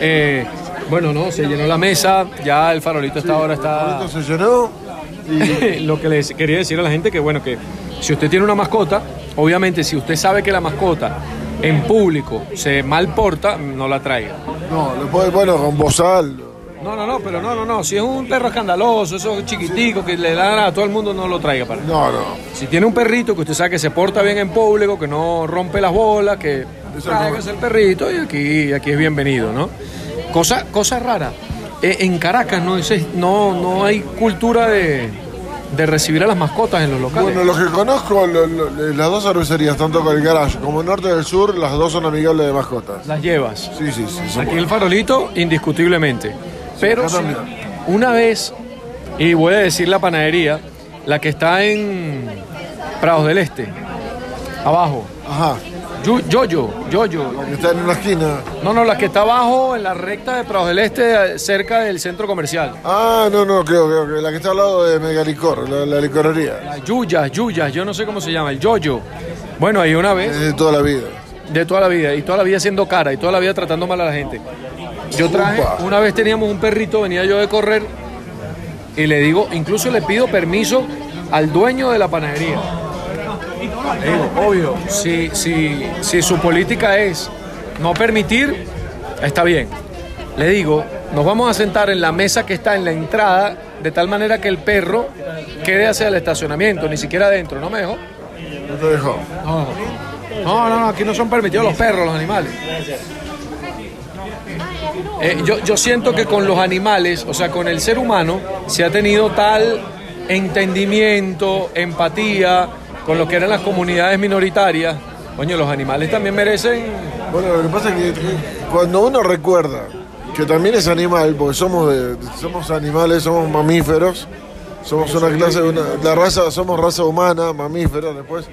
eh, bueno, no, se llenó la mesa, ya el farolito esta hora está. Esto se llenó y <laughs> Lo que les quería decir a la gente que bueno que si usted tiene una mascota, obviamente si usted sabe que la mascota en público se mal porta, no la traiga. no, lo puede, bueno, con bozal. No, no, no, pero no, no, no. Si es un perro escandaloso, esos chiquiticos que le dan a todo el mundo, no lo traiga para. No, no. Si tiene un perrito que usted sabe que se porta bien en público, que no rompe las bolas, que traiga el perrito y aquí, aquí es bienvenido, ¿no? Cosa, cosa rara. eh, en Caracas no, es- no, no hay cultura de, de recibir a las mascotas en los locales. Bueno, los que conozco, lo- lo- las dos cervecerías, tanto con el garage como el norte del sur, las dos son amigables de mascotas. Las llevas. Sí, sí, sí. Aquí el farolito, indiscutiblemente. Pero sí, una vez, y voy a decir la panadería, la que está en Prados del Este, abajo. Ajá. Yoyo, Yoyo. Que está en una esquina. No, no, la que está abajo en la recta de Prados del Este, cerca del centro comercial. Ah, no, no, creo, creo que la que está al lado de Megalicor, la, la licorería. La Yuyas, Yuyas, yo no sé cómo se llama, el Yoyo. Bueno, ahí una vez, Es de toda la vida. de toda la vida, y toda la vida siendo cara, y toda la vida tratando mal a la gente. Yo traje, una vez teníamos un perrito, venía yo de correr, y le digo, incluso le pido permiso al dueño de la panadería. Le digo, obvio, si, si, si su política es no permitir, está bien. Le digo, nos vamos a sentar en la mesa que está en la entrada, de tal manera que el perro quede hacia el estacionamiento, ni siquiera adentro, ¿no me dejó? No te dejó. No, no, no, no, aquí no son permitidos los perros, los animales. Eh, yo, yo siento que con los animales, o sea, con el ser humano, se ha tenido tal entendimiento, empatía con lo que eran las comunidades minoritarias. Coño, los animales también merecen. Bueno, lo que pasa es que eh, cuando uno recuerda que también es animal, porque somos de- somos animales, somos mamíferos, somos una clase, una, la raza, somos raza humana, mamíferos, después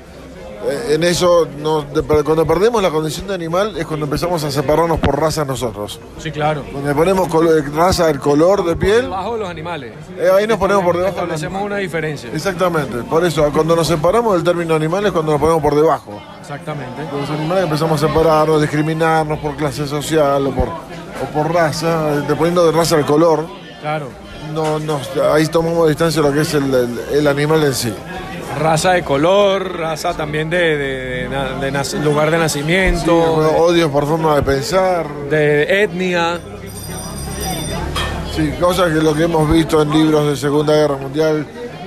en eso, nos- de- cuando perdemos la condición de animal es cuando empezamos a separarnos por razas nosotros. Sí, claro. Cuando ponemos colo- raza del color de piel, Debajo de los animales. eh, ahí nos ponemos por debajo. de Establecemos una diferencia. Exactamente, por eso cuando nos separamos del término animal es cuando nos ponemos por debajo. Exactamente. Los animales empezamos a separarnos, discriminarnos por clase social o por, o por raza, dependiendo de raza el color. Claro. No, nos- ahí tomamos distancia de lo que es el, el- el animal en sí. Raza de color, raza también de, de- lugar de Sí, nacimiento, odio por forma de pensar. de etnia. Sí, Sí, cosas que lo que hemos visto en libros de Segunda Guerra Mundial.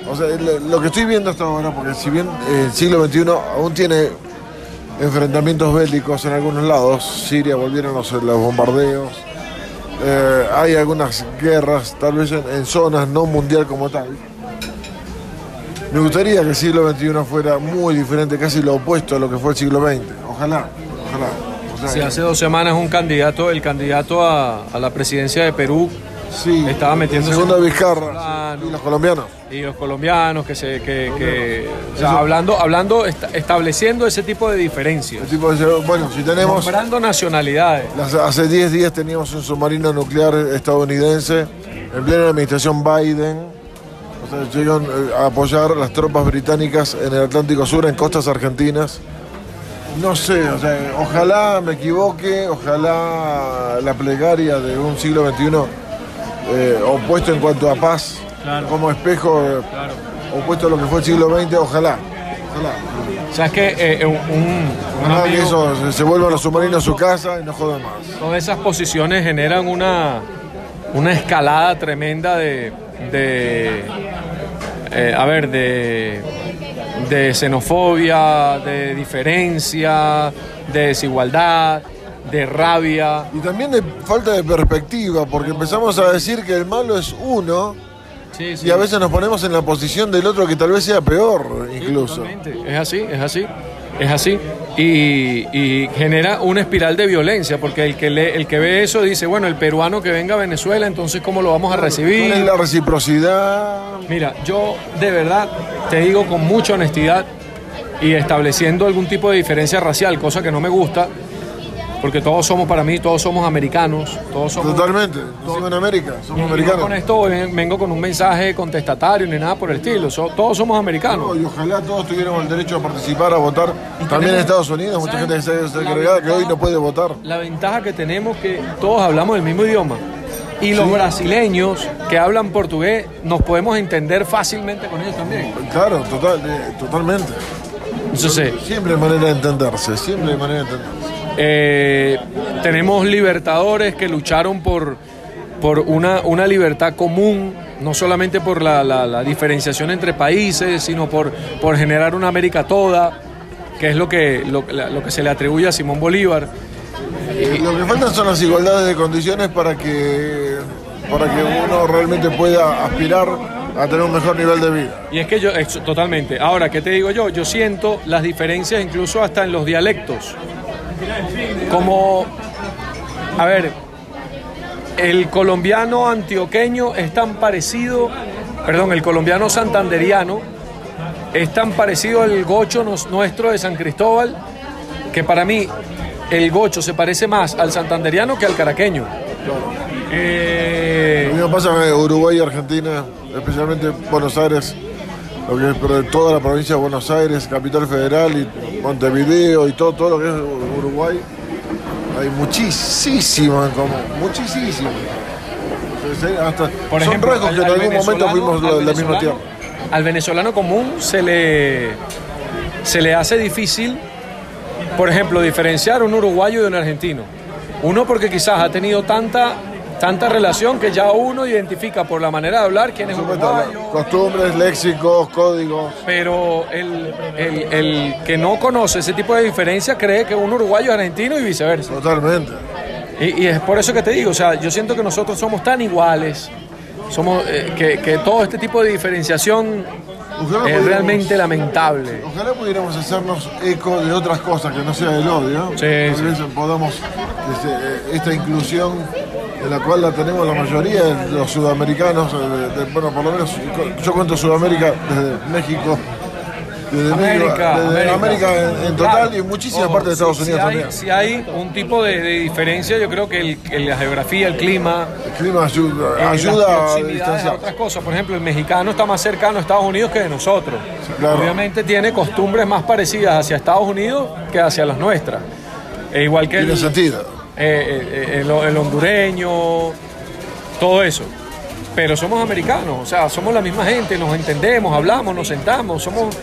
O sea, lo, lo que estoy viendo hasta ahora, porque si bien eh, el siglo XXI aún tiene enfrentamientos bélicos en algunos lados, Siria volvieron los, los bombardeos, eh, hay algunas guerras, tal vez en, en zonas no mundial como tal. Me gustaría que el siglo XXI fuera muy diferente, casi lo opuesto a lo que fue el siglo XX. Ojalá, ojalá. O sea, Si hace dos semanas un candidato, el candidato a, a la presidencia de Perú sí, estaba segundo en- Vizcarra y los colombianos. y los colombianos que se que, que- o sea, hablando hablando esta- estableciendo ese tipo de diferencias, tipo dice, bueno, si tenemos nombrando nacionalidades. Las- Hace 10 días teníamos un submarino nuclear estadounidense en plena administración Biden. Llegan eh, a apoyar las tropas británicas en el Atlántico Sur, en costas argentinas. No sé, o sea, ojalá me equivoque, ojalá la plegaria de un siglo XXI eh, opuesto en cuanto a paz, Claro. como espejo eh, opuesto a lo que fue el siglo XX, ojalá. Ojalá. O sea, es que eh, un, un- que eso se, se vuelvan los submarinos a su casa y no jodan más. todas esas posiciones generan una, una escalada tremenda de, de eh, a ver, de, de xenofobia, de diferencia, de desigualdad, de rabia. Y también de falta de perspectiva, porque empezamos a decir que el malo es uno Sí, sí. y a veces nos ponemos en la posición del otro que tal vez sea peor incluso. Es así, es así, es así. Y, y genera una espiral de violencia, porque el que, el que ve eso dice, bueno, el peruano que venga a Venezuela, entonces ¿cómo lo vamos a ¿Cuál es recibir? la reciprocidad? Mira, yo de verdad te digo con mucha honestidad y estableciendo algún tipo de diferencia racial, cosa que no me gusta, porque todos somos para mí, todos somos americanos, todos somos... Totalmente. Nacido en América, somos no americanos. con esto ven- vengo con un mensaje contestatario ni nada por el estilo, so- todos somos americanos. No, y ojalá todos tuviéramos el derecho a participar, a votar. También en Estados Unidos, mucha gente que se La segregada que hoy no puede votar. La ventaja que tenemos que todos hablamos el mismo idioma. Y los brasileños que hablan portugués nos podemos entender fácilmente con ellos también. Claro, total, eh, totalmente. Entonces, Siempre hay manera de entenderse, siempre hay manera de entenderse. Eh, tenemos libertadores que lucharon por, por una, una libertad común, no solamente por la, la- la diferenciación entre países, sino por, por generar una América toda, que es lo que, lo, que se le atribuye a Simón Bolívar. Eh, Lo que faltan son las igualdades de condiciones para que, para que uno realmente pueda aspirar a tener un mejor nivel de vida. Y es que yo, totalmente. Ahora, ¿qué te digo yo? Yo siento las diferencias incluso hasta en los dialectos. Como, a ver, el colombiano antioqueño es tan parecido, perdón, el colombiano santanderiano es tan parecido al gocho nuestro de San Cristóbal, que para mí el gocho se parece más al santanderiano que al caraqueño. Lo mismo pasa en Uruguay y Argentina, especialmente Buenos Aires, lo que es pero toda la provincia de Buenos Aires, Capital Federal y Montevideo y todo, todo lo que es Uruguay. Hay muchísimo en común, muchísimo. Hasta- Por son ejemplo, rasgos al- que en al algún momento fuimos al la, misma tierra. Al venezolano común se le, se le hace difícil, por ejemplo, diferenciar un uruguayo de un argentino. Uno porque quizás ha tenido tanta, tanta relación que ya uno identifica por la manera de hablar quién es Supuesto, uruguayo. Costumbres, léxicos, códigos. Pero el, el- el que no conoce ese tipo de diferencia cree que un uruguayo es argentino y viceversa. Totalmente. Y, y es por eso que te digo, o sea, yo siento que nosotros somos tan iguales, somos eh, que, que todo este tipo de diferenciación Ojalá es realmente lamentable. Ojalá pudiéramos hacernos eco de otras cosas que no sea el odio. Sí, Tal sí. podamos, este, eh, esta inclusión en la cual la tenemos la mayoría de los sudamericanos, eh, de- de- bueno, por lo menos yo cuento Sudamérica desde México, desde México, América, desde América. América en, en total Claro. y muchísimas partes de Estados si- Unidos si hay, también. Si hay un tipo de, de diferencia, yo creo que el- que la geografía, el clima, El clima ayuda, eh, ayuda a distanciar. otras cosas. Por ejemplo, el mexicano está más cercano a Estados Unidos que de nosotros. claro. Obviamente tiene costumbres más parecidas hacia Estados Unidos que hacia las nuestras. E igual que Tiene el, sentido. Eh, eh, el- el hondureño, todo eso. pero somos americanos, o sea, somos la misma gente, nos entendemos, hablamos, nos sentamos, somos...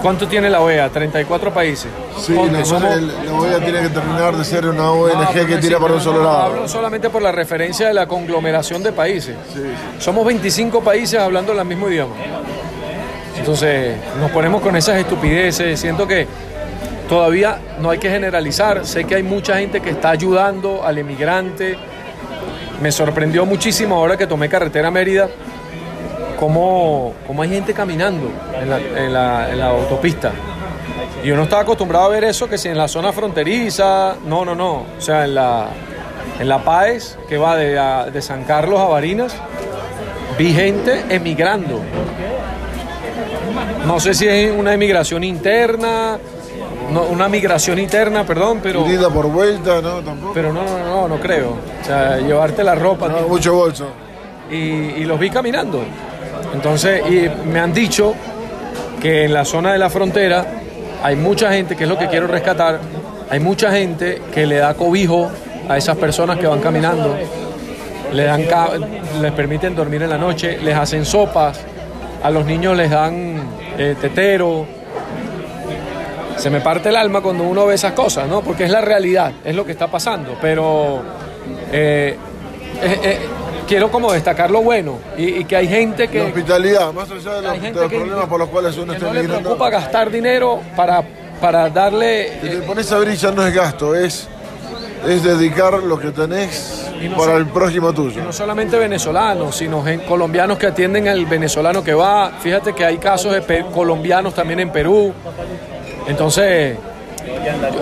¿Cuánto tiene la OEA? 34 países. Sí, la, somos- la OEA tiene que terminar de ser una ONG Ah, que tira para un solo lado. Hablo solamente por la referencia de la conglomeración de países. Somos 25 países hablando el mismo idioma. Entonces nos ponemos con esas estupideces. Siento que todavía no hay que generalizar. Sé que hay mucha gente que está ayudando al emigrante. Me sorprendió muchísimo ahora que tomé carretera Mérida cómo, cómo hay gente caminando en la, en la- autopista. Y yo no estaba acostumbrado a ver eso, que si en la zona fronteriza, no, no, no. O sea, en la, en la Páez, que va de, de San Carlos a Barinas, vi gente emigrando. No sé si es una emigración interna, no, una migración interna, perdón, pero, Ida por vuelta, ¿no? Tampoco. pero no, no, no, no creo. O sea, llevarte la ropa No, mucho bolso. y, y los vi caminando. Entonces, y me han dicho que en la zona de la frontera hay mucha gente, que es lo que quiero rescatar, hay mucha gente que le da cobijo a esas personas que van caminando, le dan les permiten dormir en la noche, les hacen sopas, a los niños les dan eh, tetero. Se me parte el alma cuando uno ve esas cosas, ¿no? Porque es la realidad, es lo que está pasando. Pero eh, eh, eh, quiero como destacar lo bueno y, y que hay gente La que, hospitalidad, más allá de los, gente de los que- problemas por los cuales uno está no le preocupa gastar dinero para, para darle... Si te eh, pones a ya no es gasto, es, es dedicar lo que tenés Y no para el próximo tuyo. no solamente venezolanos, sino colombianos que atienden al venezolano que va. Fíjate que hay casos de colombianos también en Perú. Entonces,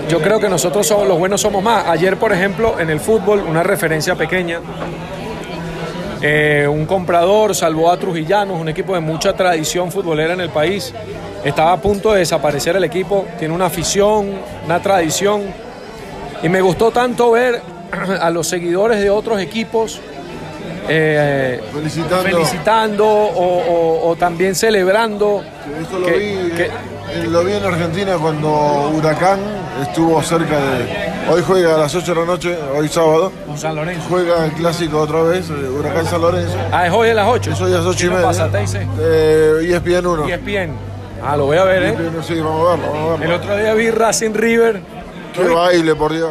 yo, creo que nosotros somos, los buenos somos más. Ayer, por ejemplo, en el fútbol, una referencia pequeña. eh, un comprador salvó a Trujillanos, un equipo de mucha tradición futbolera en el país. Estaba a punto de desaparecer el equipo, tiene una afición, una tradición. Y me gustó tanto ver <clears throat> a los seguidores de otros equipos eh, Felicitando. felicitando o, o- o también celebrando. Esto lo que- vi, que- eh, lo vi en Argentina cuando Huracán estuvo cerca de. Hoy juega a las 8 de la noche, hoy sábado. con San Lorenzo. Juega el clásico otra vez, eh, Huracán San Lorenzo. Ah, es hoy a las 8. Eso ya es 8 y ¿Quién lo media. pasa? Eh, ESPN 1. ESPN. Ah, lo voy a ver, ¿eh? ESPN, sí, vamos a verlo, vamos a El otro día vi Racing River. Qué baile, por Dios.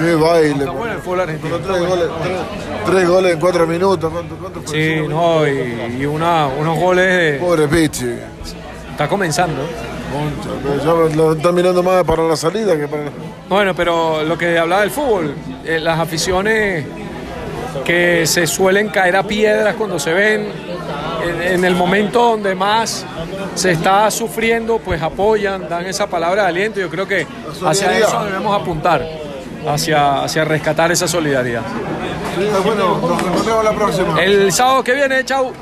Qué baile. Está por bueno el Dios. fútbol argentino. Pero tres goles, tres, tres goles en cuatro minutos. ¿Cuánto, cuánto fue? Sí, no, y, y una, unos goles de... Pobre Pichi. Está comenzando. Concha, pero ya lo están mirando más para la salida que para. Bueno, pero lo que hablaba del fútbol, eh, las aficiones que se suelen caer a piedras cuando se ven, en, en el momento donde más se está sufriendo, pues apoyan, dan esa palabra de aliento. Yo creo que hacia eso debemos apuntar, hacia, hacia rescatar esa solidaridad. Sí, bueno, nos encontramos la próxima. El sábado que viene, chau.